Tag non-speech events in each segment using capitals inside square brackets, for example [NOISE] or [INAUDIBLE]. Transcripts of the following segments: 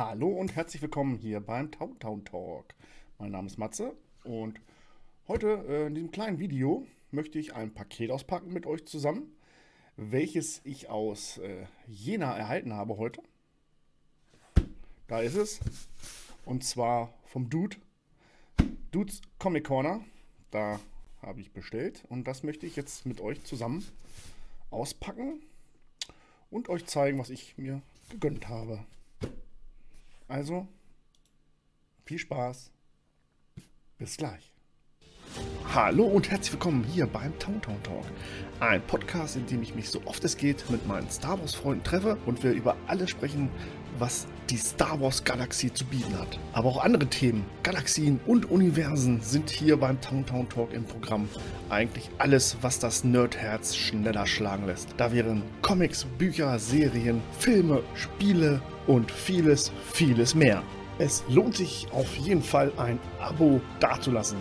Hallo und herzlich willkommen hier beim Town Town Talk. Mein Name ist Matze und heute äh, in diesem kleinen Video möchte ich ein Paket auspacken mit euch zusammen, welches ich aus äh, Jena erhalten habe heute. Da ist es. Und zwar vom Dude. Dudes Comic Corner. Da habe ich bestellt und das möchte ich jetzt mit euch zusammen auspacken und euch zeigen, was ich mir gegönnt habe. Also, viel Spaß. Bis gleich. Hallo und herzlich willkommen hier beim Town Town Talk. Ein Podcast, in dem ich mich so oft es geht mit meinen Star Wars Freunden treffe und wir über alles sprechen, was die Star Wars Galaxie zu bieten hat. Aber auch andere Themen, Galaxien und Universen sind hier beim Town Town Talk im Programm. Eigentlich alles, was das Nerdherz schneller schlagen lässt. Da wären Comics, Bücher, Serien, Filme, Spiele und vieles, vieles mehr. Es lohnt sich auf jeden Fall ein Abo dazulassen.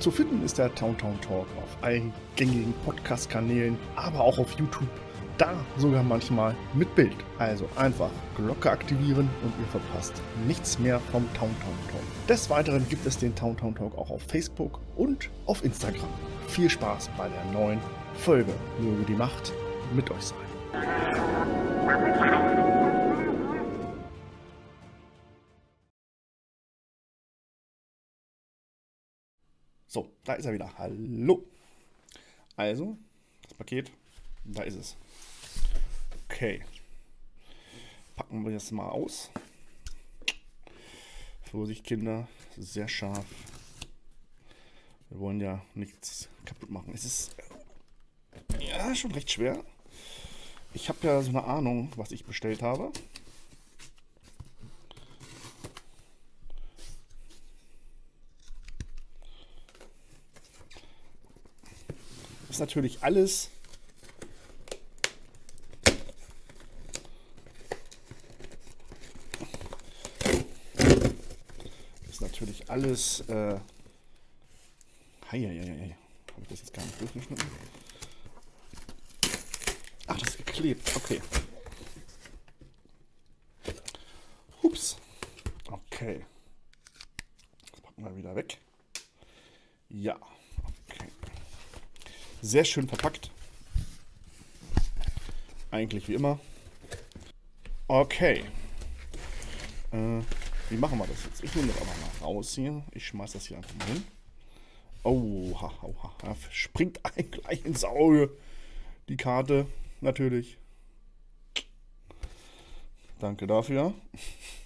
Zu finden ist der Town Town Talk auf allen gängigen Podcast-Kanälen, aber auch auf YouTube. Da sogar manchmal mit Bild. Also einfach Glocke aktivieren und ihr verpasst nichts mehr vom Town Town Talk. Des Weiteren gibt es den Town Town Talk auch auf Facebook und auf Instagram. Viel Spaß bei der neuen Folge. Möge die Macht mit euch sein. So, da ist er wieder. Hallo. Also, das Paket, da ist es. Okay. Packen wir das mal aus. Vorsicht, Kinder. Sehr scharf. Wir wollen ja nichts kaputt machen. Es ist ja schon recht schwer. Ich habe ja so eine Ahnung, was ich bestellt habe. Ist natürlich alles ist natürlich alles äh, Heieiei. Habe ich das jetzt gar nicht durchgeschnitten? Ach, das ist geklebt. Okay. Hups. Okay. Das packen wir wieder weg. Ja. Sehr schön verpackt. Eigentlich wie immer. Okay. Äh, wie machen wir das jetzt? Ich nehme das aber mal raus hier. Ich schmeiß das hier einfach mal hin. Oha, oha. Da springt ein [LAUGHS] gleich ins Auge. Die Karte, natürlich. Danke dafür.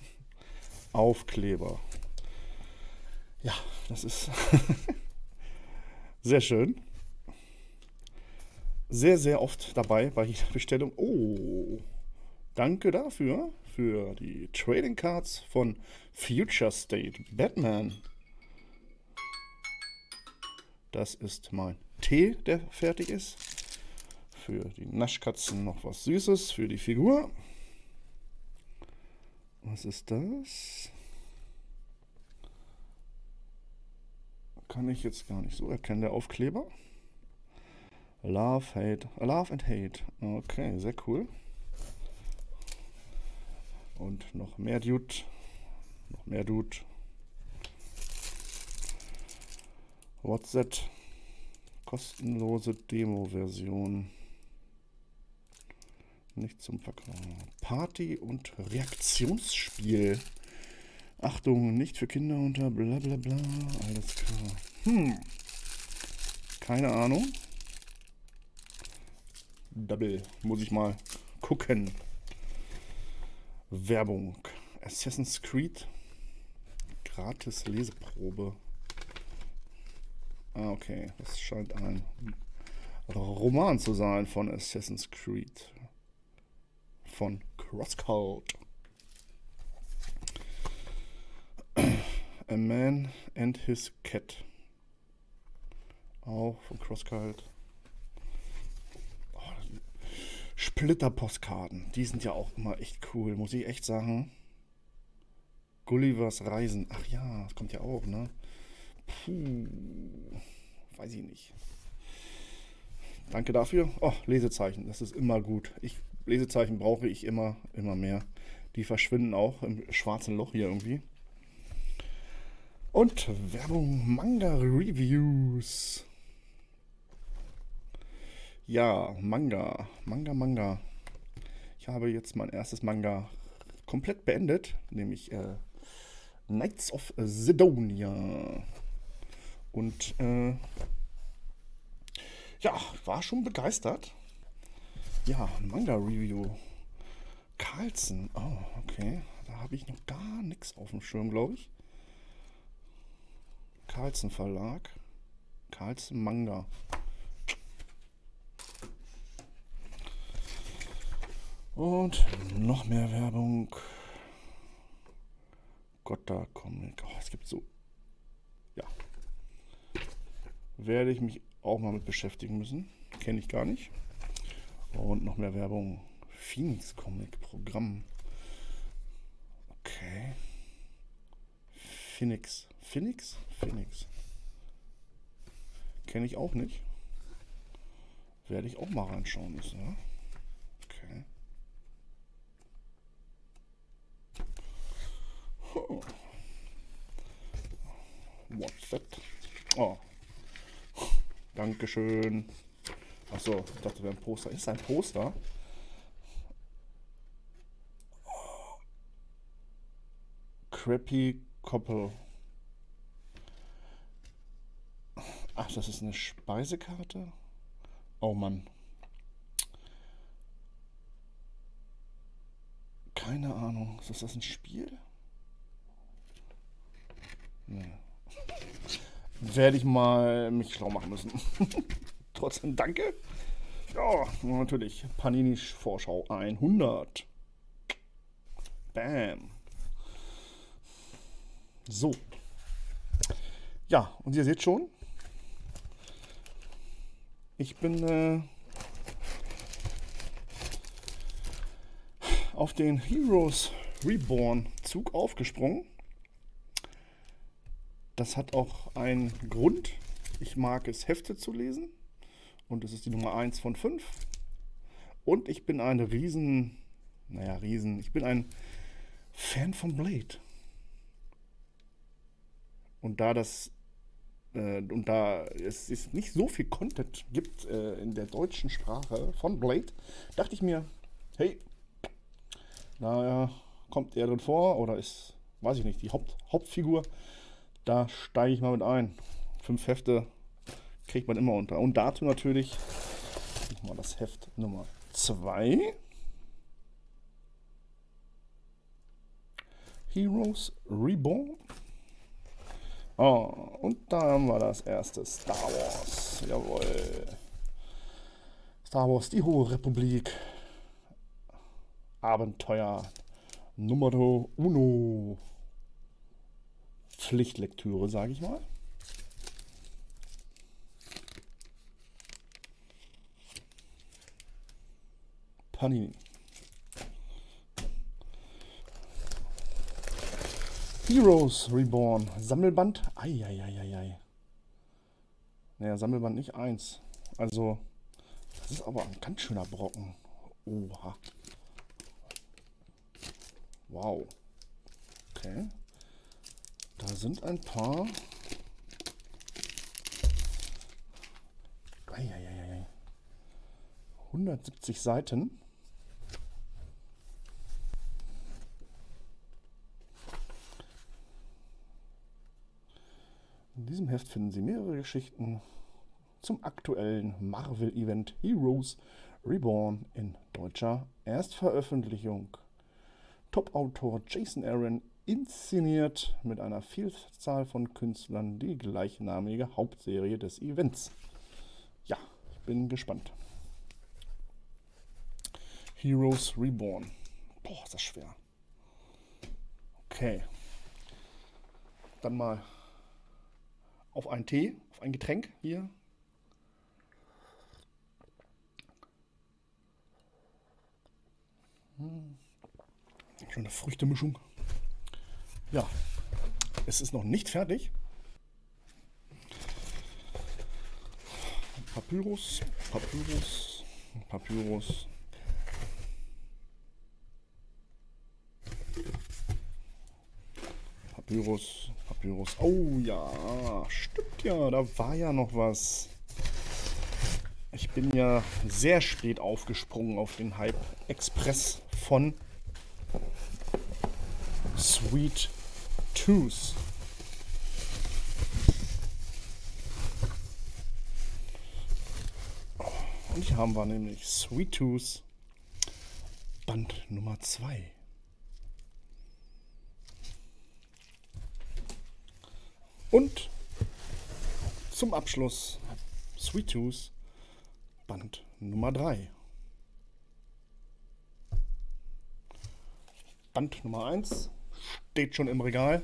[LAUGHS] Aufkleber. Ja, das ist [LAUGHS] sehr schön sehr, sehr oft dabei bei jeder [LAUGHS] Bestellung. Oh, danke dafür, für die Trading Cards von Future State Batman. Das ist mein Tee, der fertig ist. Für die Naschkatzen noch was Süßes für die Figur. Was ist das? Kann ich jetzt gar nicht so erkennen, der Aufkleber. Love, Hate, Love and Hate. Okay, sehr cool. Und noch mehr Dude. Noch mehr Dude. What's that? Kostenlose Demo-Version. Nicht zum Verkauf. Party- und Reaktionsspiel. Achtung, nicht für Kinder unter bla bla bla. Alles klar. Hm. Keine Ahnung. Double. Muss ich mal gucken. Werbung. Assassin's Creed. Gratis Leseprobe. Ah, okay. Das scheint ein Roman zu sein von Assassin's Creed. Von Crosscode. A Man and His Cat. Auch von Crosscode. Splitter-Postkarten. Die sind ja auch immer echt cool, muss ich echt sagen. Gullivers Reisen. Ach ja, das kommt ja auch, ne? Puh, weiß ich nicht. Danke dafür. Oh, Lesezeichen, das ist immer gut. Ich, Lesezeichen brauche ich immer, immer mehr. Die verschwinden auch im schwarzen Loch hier irgendwie. Und Werbung Manga Reviews. Ja, Manga, Manga, Manga. Ich habe jetzt mein erstes Manga komplett beendet, nämlich äh, Knights of Sidonia. Und äh, ja, war schon begeistert. Ja, Manga-Review. Carlsen. Oh, okay. Da habe ich noch gar nichts auf dem Schirm, glaube ich. Carlsen Verlag. Carlsen Manga. Und noch mehr Werbung. Gotta Comic. Oh, es gibt so. Ja. Werde ich mich auch mal mit beschäftigen müssen. Kenne ich gar nicht. Und noch mehr Werbung. Phoenix Comic Programm. Okay. Phoenix. Phoenix? Phoenix. Kenne ich auch nicht. Werde ich auch mal reinschauen müssen. Ja? Okay. Oh. What's that? Oh. Dankeschön. Achso, ich dachte, wäre ein Poster. Ist ein Poster? Crappy Koppel. Ach, das ist eine Speisekarte? Oh Mann. Keine Ahnung. Ist das ein Spiel? Nee. Werde ich mal mich schlau machen müssen. [LAUGHS] Trotzdem danke. Ja, natürlich. Paninisch Vorschau 100. Bam. So. Ja, und ihr seht schon, ich bin äh, auf den Heroes Reborn Zug aufgesprungen. Das hat auch einen Grund. Ich mag es, Hefte zu lesen. Und das ist die Nummer 1 von 5. Und ich bin ein Riesen, naja, Riesen, ich bin ein Fan von Blade. Und da das äh, und da es ist nicht so viel Content gibt äh, in der deutschen Sprache von Blade, dachte ich mir, hey, naja, kommt er drin vor oder ist, weiß ich nicht, die Haupt, Hauptfigur, da steige ich mal mit ein. Fünf Hefte kriegt man immer unter. Und dazu natürlich mal das Heft Nummer 2. Heroes Reborn. Oh, und da haben wir das erste Star Wars. Jawohl. Star Wars, die Hohe Republik. Abenteuer Numero Uno. Pflichtlektüre, sage ich mal. Panini. Heroes Reborn. Sammelband. Eieieiei. Naja, Sammelband nicht eins. Also, das ist aber ein ganz schöner Brocken. Oha. Wow. Okay. Da sind ein paar. Eieieiei. 170 Seiten. In diesem Heft finden Sie mehrere Geschichten zum aktuellen Marvel-Event Heroes Reborn in deutscher Erstveröffentlichung. Top-Autor Jason Aaron inszeniert mit einer Vielzahl von Künstlern die gleichnamige Hauptserie des Events. Ja, ich bin gespannt. Heroes Reborn. Boah, ist das schwer. Okay. Dann mal auf einen Tee, auf ein Getränk hier. Hm. Schöne Früchtemischung. Ja, es ist noch nicht fertig. Papyrus, Papyrus, Papyrus. Papyrus, Papyrus. Oh ja, stimmt ja, da war ja noch was. Ich bin ja sehr spät aufgesprungen auf den Hype Express von Sweet Tooth. Und hier haben wir nämlich Sweet Tooth Band Nummer 2. Und zum Abschluss Sweet Tooth Band Nummer 3. Band Nummer 1 steht schon im Regal.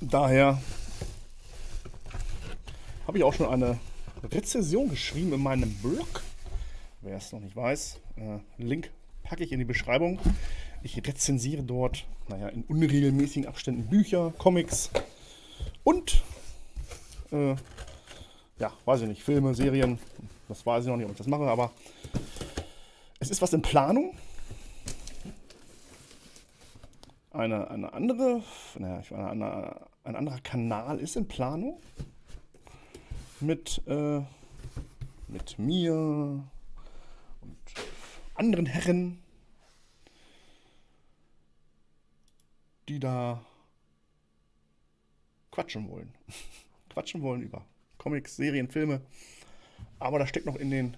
Daher habe ich auch schon eine Rezession geschrieben in meinem Blog. Wer es noch nicht weiß, äh, Link packe ich in die Beschreibung. Ich rezensiere dort, naja, in unregelmäßigen Abständen Bücher, Comics und, äh, ja, weiß ich nicht, Filme, Serien. Das weiß ich noch nicht, ob ich das mache, aber es ist was in Planung. Eine, eine andere, naja, eine, ein anderer Kanal ist in Planung mit, äh, mit mir und anderen Herren, die da quatschen wollen. [LAUGHS] quatschen wollen über Comics, Serien, Filme. Aber das steckt noch in den,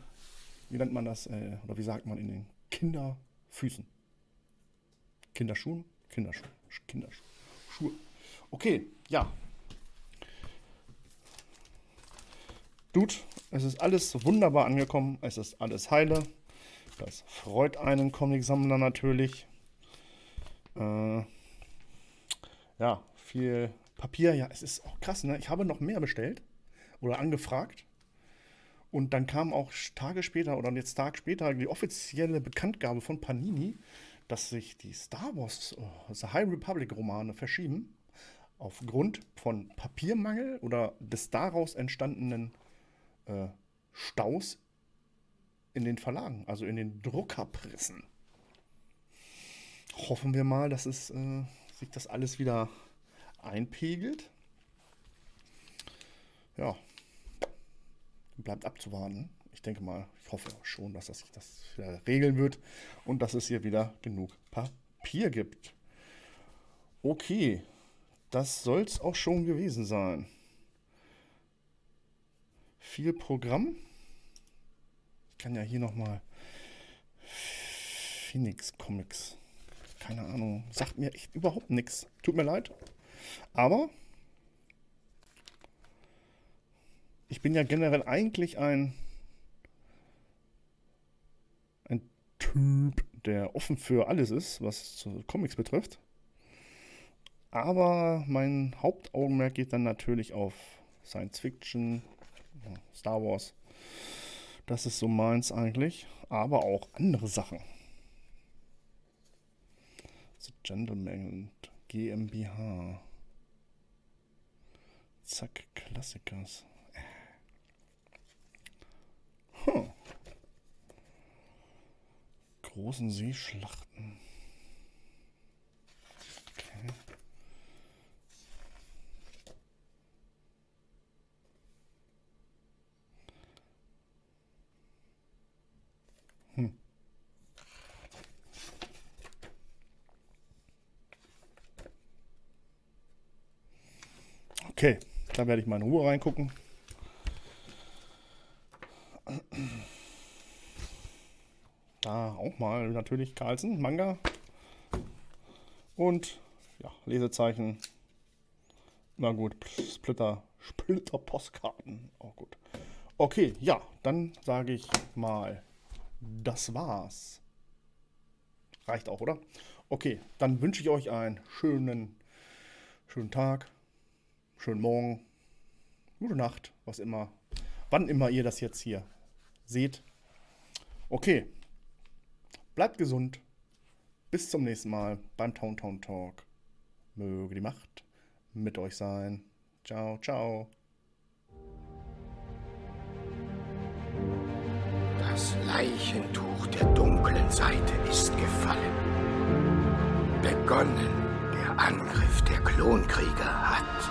wie nennt man das, äh, oder wie sagt man, in den Kinderfüßen. Kinderschuhen? Kinderschuhe. Kinderschuhe. Okay, ja. Dude, es ist alles wunderbar angekommen. Es ist alles heile. Das freut einen Comic-Sammler natürlich. Äh, ja, viel Papier. Ja, es ist auch krass, ne? Ich habe noch mehr bestellt oder angefragt. Und dann kam auch Tage später oder jetzt Tag später die offizielle Bekanntgabe von Panini, dass sich die Star Wars, oh, The High Republic Romane verschieben. Aufgrund von Papiermangel oder des daraus entstandenen äh, Staus in den Verlagen, also in den Druckerpressen. Hoffen wir mal, dass es äh, sich das alles wieder einpegelt. Ja, bleibt abzuwarten. Ich denke mal, ich hoffe schon, dass das sich das wieder regeln wird und dass es hier wieder genug Papier gibt. Okay, das soll es auch schon gewesen sein. Viel Programm. Ich kann ja hier nochmal Phoenix Comics. Keine Ahnung. Sagt mir echt überhaupt nichts. Tut mir leid. Aber ich bin ja generell eigentlich ein, ein Typ, der offen für alles ist, was Comics betrifft. Aber mein Hauptaugenmerk geht dann natürlich auf Science Fiction, Star Wars. Das ist so meins eigentlich. Aber auch andere Sachen. The Gentleman GmbH. Zack, Klassikers. Hm. Großen Seeschlachten. Okay. Hm. Okay, da werde ich mal in Ruhe reingucken. Da auch mal natürlich Carlsen, Manga. Und ja, Lesezeichen. Na gut, Splitter, Splitter Postkarten. Auch gut. Okay, ja, dann sage ich mal, das war's. Reicht auch, oder? Okay, dann wünsche ich euch einen schönen, schönen Tag, schönen Morgen, gute Nacht, was immer, wann immer ihr das jetzt hier seht. Okay, bleibt gesund. Bis zum nächsten Mal beim Town Town Talk. Möge die Macht mit euch sein. Ciao, ciao. Das Leichentuch der dunklen Seite ist gefallen. Begonnen der Angriff der Klonkrieger hat.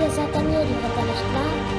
Ihr seid der Medienritter, nicht wahr?